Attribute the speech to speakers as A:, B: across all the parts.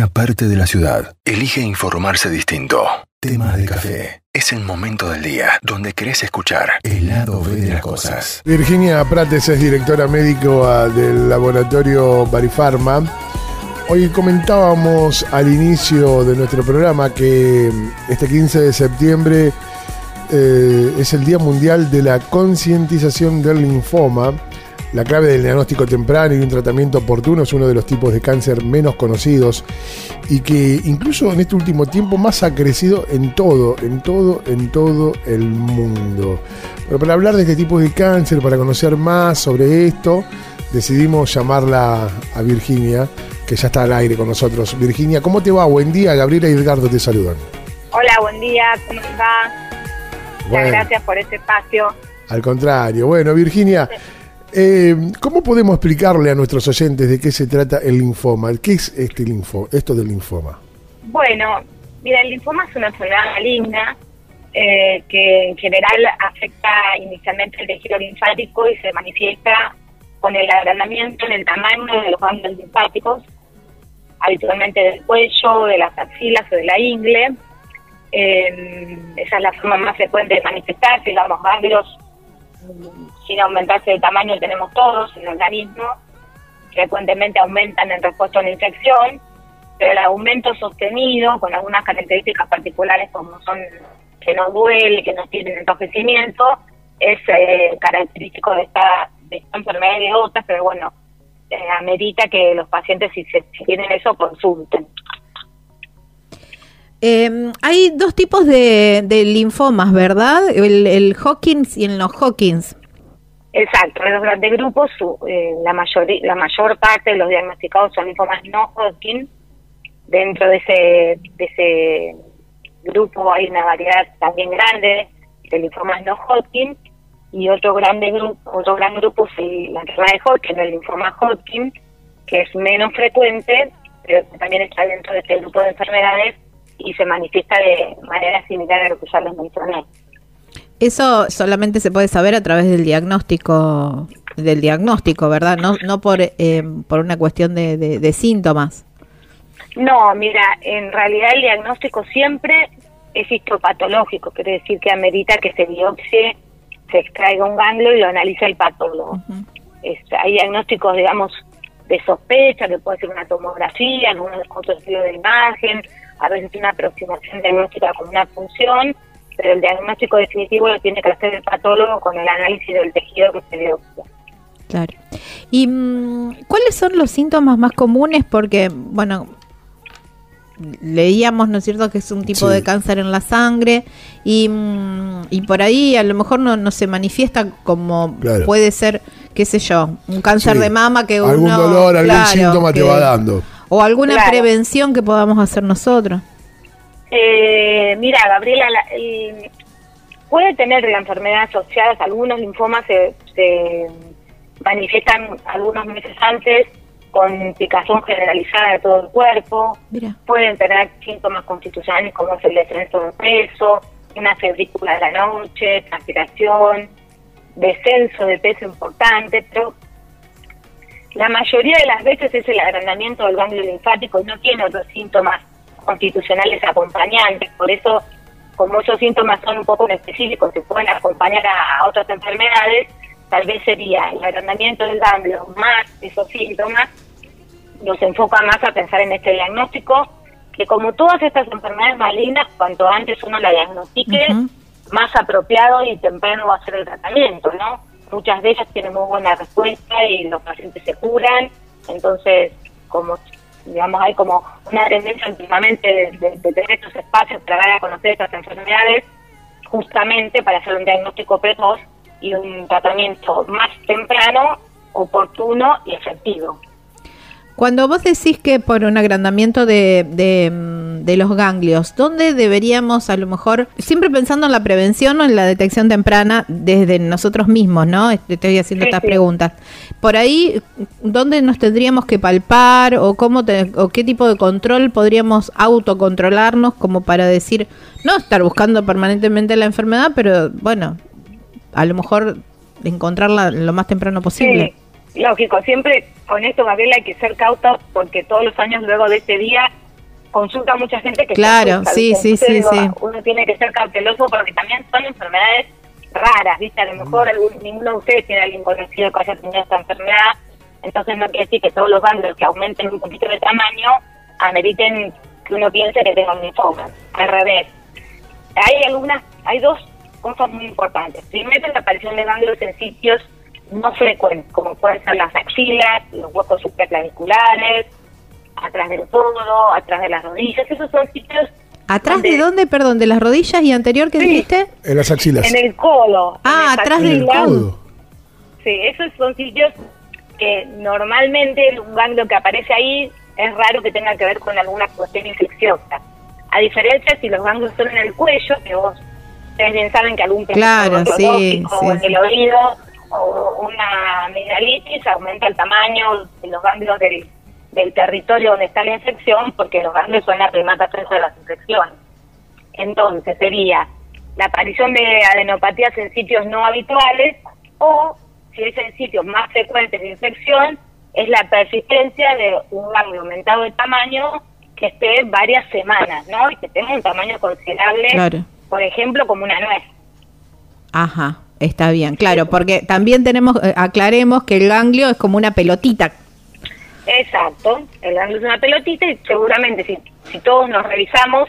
A: una parte de la ciudad elige informarse distinto. Temas de café. Es el momento del día donde querés escuchar el lado B de las cosas.
B: Virginia Prates es directora médico ah, del laboratorio Barifarma. Hoy comentábamos al inicio de nuestro programa que mm, este 15 de septiembre eh, es el Día Mundial de la Concientización del Linfoma. La clave del diagnóstico temprano y un tratamiento oportuno es uno de los tipos de cáncer menos conocidos y que incluso en este último tiempo más ha crecido en todo, en todo, en todo el mundo. Pero para hablar de este tipo de cáncer, para conocer más sobre esto, decidimos llamarla a Virginia, que ya está al aire con nosotros. Virginia, ¿cómo te va? Buen día, Gabriela y Edgardo te saludan.
C: Hola, buen día, ¿cómo va? Muchas gracias por este espacio.
B: Al contrario, bueno, Virginia. Eh, ¿Cómo podemos explicarle a nuestros oyentes de qué se trata el linfoma? ¿Qué es este linfo, esto del linfoma?
C: Bueno, mira, el linfoma es una enfermedad maligna eh, que en general afecta inicialmente el tejido linfático y se manifiesta con el agrandamiento en el tamaño de los ganglios linfáticos, habitualmente del cuello, de las axilas o de la ingle. Eh, esa es la forma más frecuente de manifestarse, digamos, ganglios sin aumentarse de tamaño tenemos todos en el organismo, frecuentemente aumentan en respuesta a una infección, pero el aumento sostenido con algunas características particulares como son que no duele, que no tienen enrojecimiento, es eh, característico de esta, de esta enfermedad y de otras, pero bueno, eh, amerita que los pacientes si, se, si tienen eso consulten.
D: Eh, hay dos tipos de, linfomas, ¿verdad? El, el, Hawkins y el no Hawkins.
C: Exacto, en los grandes grupos eh, la, mayor, la mayor parte de los diagnosticados son linfomas no Hawkins. Dentro de ese, de ese grupo hay una variedad también grande de linfomas no Hodgkin y otro grande grupo, otro gran grupo es la enfermedad de Hodgkin, el linfoma Hodgkin, que es menos frecuente, pero también está dentro de este grupo de enfermedades y se manifiesta de manera similar a lo que ya les mencioné.
D: Eso solamente se puede saber a través del diagnóstico, del diagnóstico, ¿verdad? No, no por, eh, por una cuestión de, de, síntomas.
C: No, mira, en realidad el diagnóstico siempre es histopatológico, quiere decir que amerita que se biopsie, se extraiga un ganglio y lo analice el patólogo. hay diagnósticos, digamos, de sospecha, que puede ser una tomografía, algún otro estudio de imagen, a veces una aproximación diagnóstica con una función, pero el diagnóstico definitivo lo tiene que hacer el patólogo con el análisis del tejido que se biopsia.
D: Claro. ¿Y mm, cuáles son los síntomas más comunes? Porque, bueno, leíamos, ¿no es cierto?, que es un tipo de cáncer en la sangre y, mm, y por ahí a lo mejor no, no se manifiesta como puede ser, qué sé yo, un cáncer de mama que
B: Algún dolor, algún síntoma te va dando.
D: O alguna prevención que podamos hacer nosotros.
C: Eh, mira, Gabriela, puede tener la enfermedad asociadas, algunos linfomas se, se manifiestan algunos meses antes con picazón generalizada de todo el cuerpo, pueden tener síntomas constitucionales como es el descenso de peso, una febrícula de la noche, transpiración, descenso de peso importante, pero la mayoría de las veces es el agrandamiento del ganglio linfático y no tiene otros síntomas constitucionales acompañantes. Por eso, como esos síntomas son un poco específicos, se pueden acompañar a, otras enfermedades, tal vez sería el agrandamiento del ganglio más esos síntomas, nos enfoca más a pensar en este diagnóstico, que como todas estas enfermedades malignas, cuanto antes uno la diagnostique, más apropiado y temprano va a ser el tratamiento, ¿no? Muchas de ellas tienen muy buena respuesta y los pacientes se curan, entonces como digamos hay como una tendencia últimamente de, tener estos espacios para dar a conocer estas enfermedades justamente para hacer un diagnóstico precoz y un tratamiento más temprano, oportuno y efectivo.
D: Cuando vos decís que por un agrandamiento de, de, los ganglios, ¿dónde deberíamos a lo mejor, siempre pensando en la prevención o en la detección temprana desde nosotros mismos, ¿no? Estoy haciendo estas preguntas. Por ahí, ¿dónde nos tendríamos que palpar o, cómo o qué tipo de control podríamos autocontrolarnos como para decir, no estar buscando permanentemente la enfermedad, pero bueno, a lo mejor encontrarla lo más temprano posible?
C: Lógico, siempre con esto, Gabriela, hay que ser cautos porque todos los años luego de este día consulta mucha gente que
D: claro, sí, sí, sí, sí.
C: Uno tiene que ser cauteloso porque también son enfermedades raras, ¿viste? A lo mejor mm. ninguno de ustedes tiene alguien conocido que haya tenido esta enfermedad, entonces no quiere decir que todos los ganglios que aumenten un poquito de tamaño ameriten que uno piense que tenga un linfoma. Al revés. Hay algunas, hay dos cosas muy importantes. Primero, la aparición de ganglios en sitios no frecuentes, como pueden ser las axilas, los huecos supraclaviculares, atrás del codo, atrás de las rodillas. Esos son sitios
D: ¿Atrás de dónde, perdón? ¿De las rodillas y anterior que dijiste?
B: En las axilas.
C: En el codo.
D: Ah, atrás del codo.
C: Sí, esos son sitios que normalmente un ganglio que aparece ahí es raro que tenga que ver con alguna cuestión infecciosa. A diferencia si los ganglios son en el cuello, que vos ustedes bien saben que algún
D: claro, sí,
C: o en el oído o una amigdalitis aumenta el tamaño de los ganglios del del territorio donde está la infección, porque los ganglios son la primata de las infecciones. Entonces sería la aparición de adenopatías en sitios no habituales o, si es en sitios más frecuentes de infección, es la persistencia de un ganglio aumentado de tamaño que esté varias semanas, ¿no? Y que tenga un tamaño considerable, por ejemplo, como una nuez.
D: Ajá, está bien, claro, porque también tenemos, eh, aclaremos que el ganglio es como una pelotita.
C: Exacto, el ganglio es una pelotita y seguramente si, si todos nos revisamos,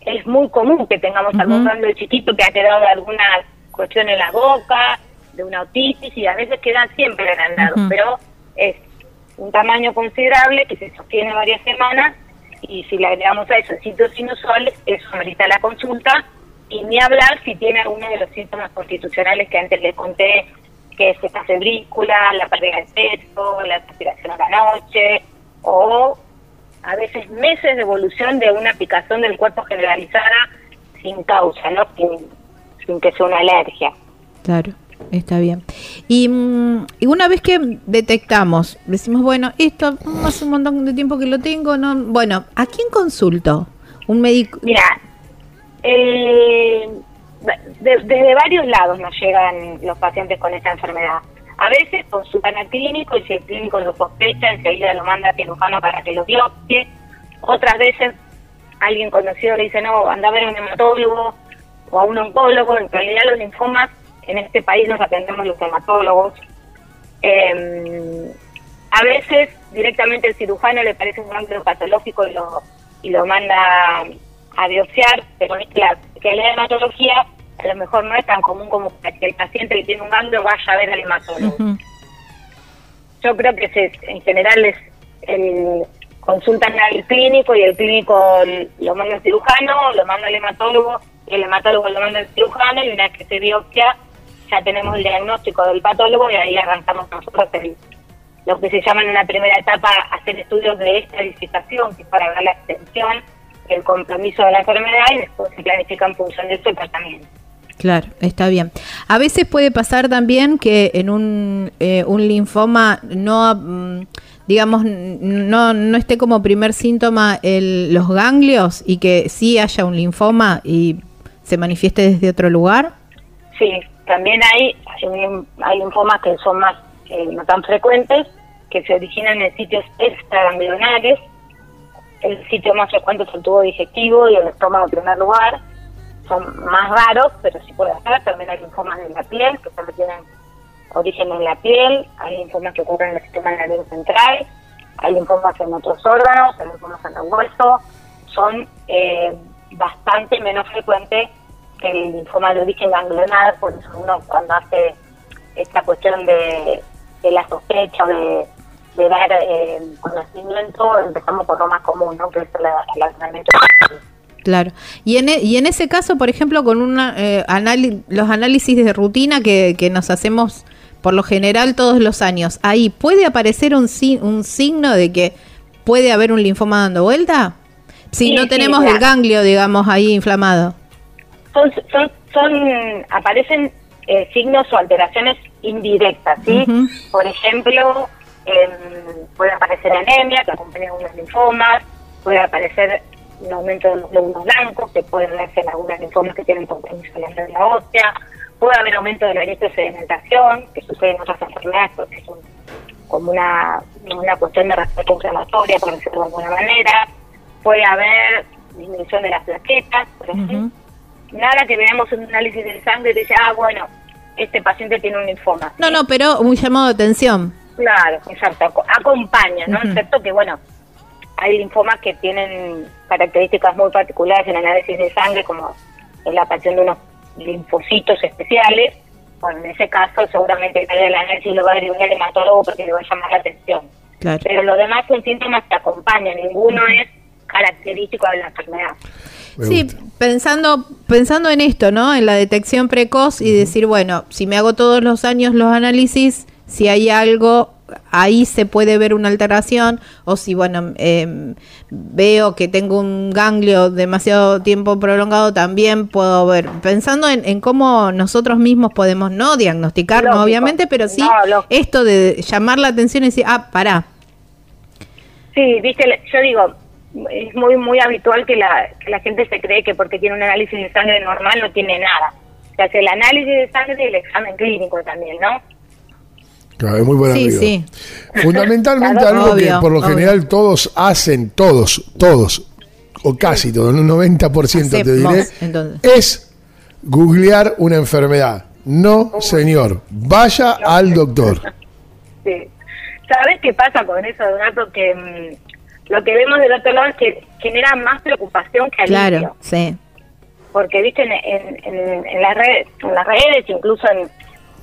C: es muy común que tengamos algún ganglio chiquito que ha quedado de alguna cuestión en la boca, de una otitis y a veces quedan siempre agrandados, pero es un tamaño considerable que se sostiene varias semanas y si le agregamos a eso síntomas inusuales, eso amerita la consulta y ni hablar si tiene alguno de los síntomas constitucionales que antes les conté que es esta febrícula, la pérdida de peso, la transpiración a la noche, o a veces meses de evolución de una picazón del cuerpo generalizada sin causa, ¿no? Sin, que sea una alergia.
D: Claro, está bien. Y, mm, y, una vez que detectamos, decimos, bueno, esto hace un montón de tiempo que lo tengo, no bueno, ¿a quién consulto? Un médico.
C: Mira, el desde varios lados nos llegan los pacientes con esta enfermedad. A veces consultan al clínico y si el clínico lo sospecha, enseguida lo manda al cirujano para que lo biopsie. Otras veces alguien conocido le dice, no, anda a ver a un hematólogo o a un oncólogo. En realidad los linfomas en este país nos atendemos los hematólogos. Em, a veces directamente el cirujano le parece un ganglio patológico y lo, y lo manda a biopsiar, pero claro, que la hematología a lo mejor no es tan común como que el paciente que tiene un ganglio vaya a ver al hematólogo. Yo creo que se, en general es el, consultan al clínico y el clínico lo manda al cirujano, lo manda al hematólogo y el hematólogo lo manda al cirujano y una vez que se biopsia ya tenemos el diagnóstico del patólogo y ahí arrancamos nosotros lo que se llama en una primera etapa hacer estudios de estadificación, que es para ver la extensión el compromiso de la enfermedad y después se planifica en función de su tratamiento.
D: Claro, está bien. A veces puede pasar también que en un, eh, un linfoma no, mm, digamos, no, no esté como primer síntoma el, los ganglios y que sí haya un linfoma y se manifieste desde otro lugar.
C: Sí, también hay, hay linfomas que son más, eh, no tan frecuentes, que se originan en sitios extraganglionares, el sitio más frecuente es el tubo digestivo y el estómago en primer lugar. Son más raros, pero sí puede hacer. También hay linfomas en la piel, que solo tienen origen en la piel. Hay linfomas que ocurren en el sistema nervioso central. Hay linfomas en otros órganos, hay linfomas en el hueso. Son eh, bastante menos frecuentes que el linfoma de origen ganglionar. Por eso uno cuando hace esta cuestión de, de la sospecha o de de dar eh, conocimiento, empezamos por lo más común, ¿no? Que es el,
D: Claro. Y en, e, y en ese caso, por ejemplo, con una, eh, los análisis de rutina que, que nos hacemos por lo general todos los años, ahí puede aparecer un, un signo de que puede haber un linfoma dando vuelta? Si no tenemos el ganglio, digamos, ahí inflamado.
C: Son, son, son aparecen eh, signos o alteraciones indirectas, ¿sí? Por ejemplo, puede aparecer anemia que acompaña algunos linfomas, puede aparecer un aumento de los glóbulos blancos, que pueden darse en algunas linfomas que tienen compromiso de la ósea, puede haber aumento de la sedimentación, que sucede en otras enfermedades porque es como una, una cuestión de respuesta inflamatoria, por decirlo de alguna manera, puede haber disminución de las plaquetas, por ejemplo. Nada que veamos un análisis de sangre y dice, ah, bueno, este paciente tiene un linfoma.
D: No, no, pero un llamado de atención.
C: Claro, exacto. aco- Acompaña, ¿no?
D: Ujú.
C: Excepto que, bueno, hay linfomas que tienen características muy particulares en análisis de sangre, como es la aparición de unos linfocitos especiales. Bueno, en ese caso, seguramente el análisis lo va a derivar al hematólogo porque le va a llamar la atención.
D: Claro.
C: Pero los demás son síntomas que acompañan, ninguno es característico de la enfermedad.
B: Me
D: Sí, pensando, pensando en esto, ¿no? En la detección precoz y decir, bueno, si me hago todos los años los análisis, si hay algo, ahí se puede ver una alteración, o si, bueno, eh, veo que tengo un ganglio demasiado tiempo prolongado, también puedo ver. Pensando en, en cómo nosotros mismos podemos, no diagnosticarnos,
C: Lógico.
D: obviamente, pero sí
C: No,
D: esto de llamar la atención y decir, ah, pará.
C: Sí, viste, yo digo, es muy muy habitual que la, que la gente se cree que porque tiene un análisis de sangre normal no tiene nada. Se hace el análisis de sangre y el examen clínico también, ¿no?
B: Claro, es muy buen
D: Sí,
B: amigo.
D: sí.
B: Fundamentalmente
C: Claro,
B: algo que por lo
D: obvio.
B: general todos hacen, todos, todos, o casi todos, un 90% te
D: Hacemos,
B: diré,
D: entonces.
B: es googlear una enfermedad. No, señor, vaya al doctor.
C: Sí. ¿Sabes qué pasa con eso, Donato? Que mm, lo que vemos del otro lado es que genera más preocupación que alivio.
D: Claro, sí.
C: Porque, viste, en, en, en- en las redes, en las redes, incluso en,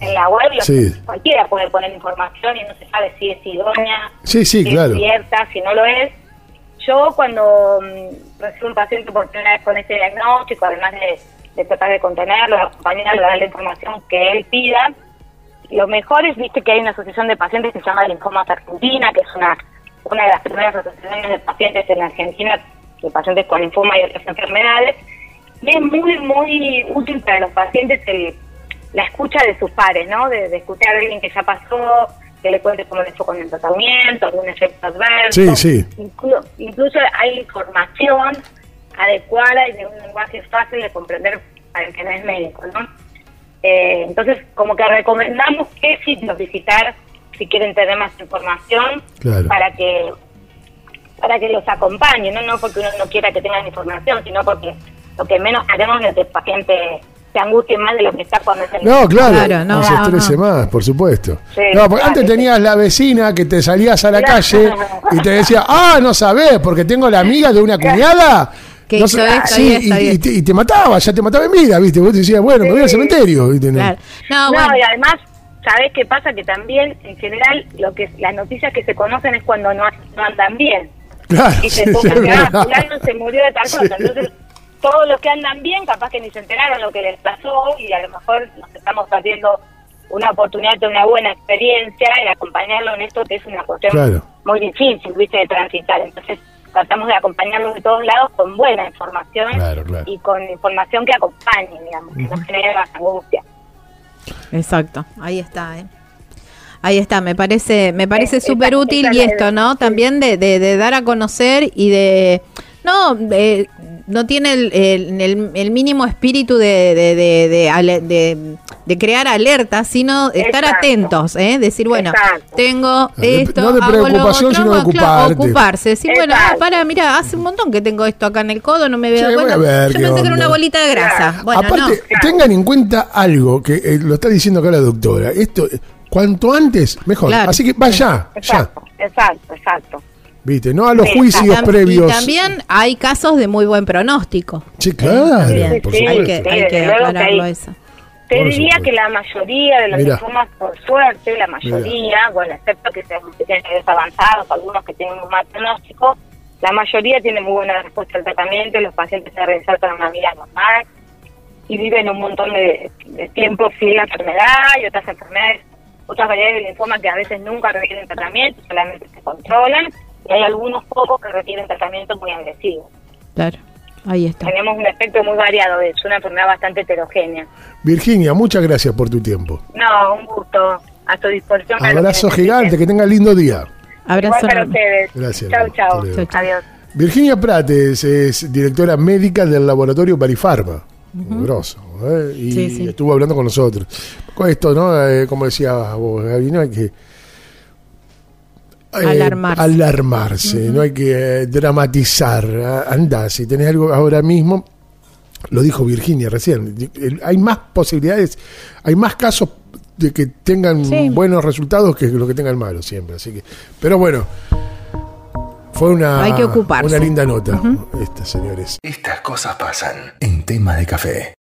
C: en la web, lo-
B: Sí.
C: cualquiera puede poner información y no se sabe si es idónea,
B: Sí, sí,
C: si
B: claro.
C: es cierta, si no lo es. Yo cuando mm, recibo un paciente por primera vez con este diagnóstico, además de, de tratar de contenerlo, acompañarlo, darle la información que él pida, lo mejor es, viste, que hay una asociación de pacientes que se llama Linfomas Argentina, que es una, una de las primeras asociaciones de pacientes en Argentina, de pacientes con linfoma y otras enfermedades, y es muy, muy útil para los pacientes el, la escucha de sus pares, ¿no? De, de escuchar a alguien que ya pasó, que le cuente cómo le fue con el tratamiento, algún efecto adverso.
B: Sí, sí.
C: Inclu- incluso hay información adecuada y de un lenguaje fácil de comprender para el que no es médico, ¿no? Eh, entonces, como que recomendamos qué sitios visitar si quieren tener más información
B: Claro.
C: para que para que los acompañe, ¿no? no porque uno no quiera que tengan información, sino porque lo que menos queremos es que el paciente se angustie más de lo que está cuando es el
B: No, claro,
D: Claro,
B: no,
D: no,
B: se estrese
D: no.
B: más, por supuesto.
C: Sí,
B: no, porque
C: claro,
B: antes
C: sí.
B: tenías la vecina que te salías a la
C: Claro.
B: calle y te decía, ah, no sabés, porque tengo la amiga de una cuñada.
D: Que
B: no
D: hizo esto
B: sí,
D: y esto
B: y, te, y te mataba, ya te mataba en vida, ¿viste? Vos decías, bueno, me voy al cementerio. ¿viste? No.
D: Claro. No,
C: No,
D: bueno.
C: y además, ¿sabés qué pasa? Que también, en general, lo que las noticias que se conocen es cuando no, no andan bien.
B: Claro,
C: Y se
B: sí,
C: pongan ah, se murió de tal cosa.
B: Sí.
C: Entonces, todos los que andan bien, capaz que ni se enteraron lo que les pasó y a lo mejor nos estamos perdiendo una oportunidad de una buena experiencia y acompañarlo en esto que es una cuestión
B: Claro.
C: muy difícil, viste, de transitar. Entonces, tratamos de acompañarlos de todos lados con buena información
B: Claro, claro.
C: y con información que acompañe, digamos, que no genere más angustia.
D: Exacto, ahí está, ¿eh? Ahí está, me parece, me parece
C: Es-
D: súper útil y esto, ¿no? También de, de, de dar a conocer y de... No, eh, no tiene el, el, el- el mínimo espíritu de, de, de, de, ale- de- de crear alertas, sino estar
C: Exacto.
D: atentos, ¿eh? Decir, bueno,
C: Exacto.
D: tengo esto,
B: no de
D: hago lo
B: preocupación,
D: otro,
B: sino de
D: bueno, claro, ocuparse. Decir, bueno, ah, para, mira, hace un montón que tengo esto acá en el codo, no me veo
B: Sí, voy
D: cuenta.
B: a ver
D: Yo pensé que era
B: onda.
D: una bolita de grasa.
C: Claro.
D: Bueno,
B: Aparte,
D: no.
B: tengan en cuenta algo que eh, lo está diciendo acá la doctora. Esto, eh, cuanto antes, mejor.
D: Claro.
B: Así que vaya, ya.
C: Exacto, exacto, exacto.
B: ¿Viste? No a los juicios
D: Tam-
B: previos.
D: Y también hay casos de muy buen pronóstico.
B: Sí, claro, por
C: Sí,
B: supuesto.
D: hay que,
C: Sí,
D: hay que aclararlo
C: hay-
D: eso.
C: Te
B: Por
C: diría
B: supuesto.
C: que la mayoría de los
B: Mira.
C: linfomas, por suerte, la mayoría, bueno, excepto que sean que tienen niveles avanzados, algunos que tienen un mal pronóstico, la mayoría tiene muy buena respuesta al tratamiento y los pacientes se reinsertan a una vida normal y viven un montón de, de tiempo sin la enfermedad y otras enfermedades, otras variedades de linfoma que a veces nunca requieren tratamiento, solamente se controlan y hay algunos pocos que requieren tratamiento muy agresivo.
D: Claro, ahí está.
C: Tenemos un espectro muy variado, es una enfermedad bastante heterogénea.
B: Virginia, muchas gracias por tu tiempo.
C: No, un gusto. A tu disposición. que
B: Abrazo
C: necesiten.
B: gigante, que tengan lindo día.
C: Igual
D: Abrazo
C: para ustedes.
B: Gracias.
C: Chau, chau. Adiós.
B: Virginia Prates es directora médica del laboratorio Barifarma. Grosso, ¿eh? Y
D: Sí, sí.
B: estuvo hablando con nosotros. Con esto, ¿no? Eh, como decía vos, Gaby, ¿no? Hay que eh,
D: Alarmarse.
B: alarmarse, no hay que eh, dramatizar. Ah, Andá, si tenés algo ahora mismo, lo dijo Virginia recién, hay más posibilidades, hay más casos de que tengan
D: Sí.
B: buenos resultados que lo que tengan malos siempre. Así que, pero bueno, fue una,
D: Hay que ocuparse.
B: una linda nota, esta, señores.
A: Estas cosas pasan en tema de café.